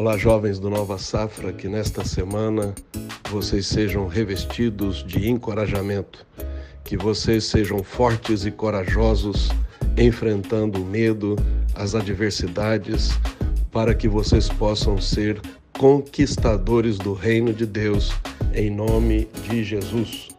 Olá, jovens do Nova Safra, que nesta semana vocês sejam revestidos de encorajamento, que vocês sejam fortes e corajosos enfrentando o medo, as adversidades, para que vocês possam ser conquistadores do reino de Deus, em nome de Jesus.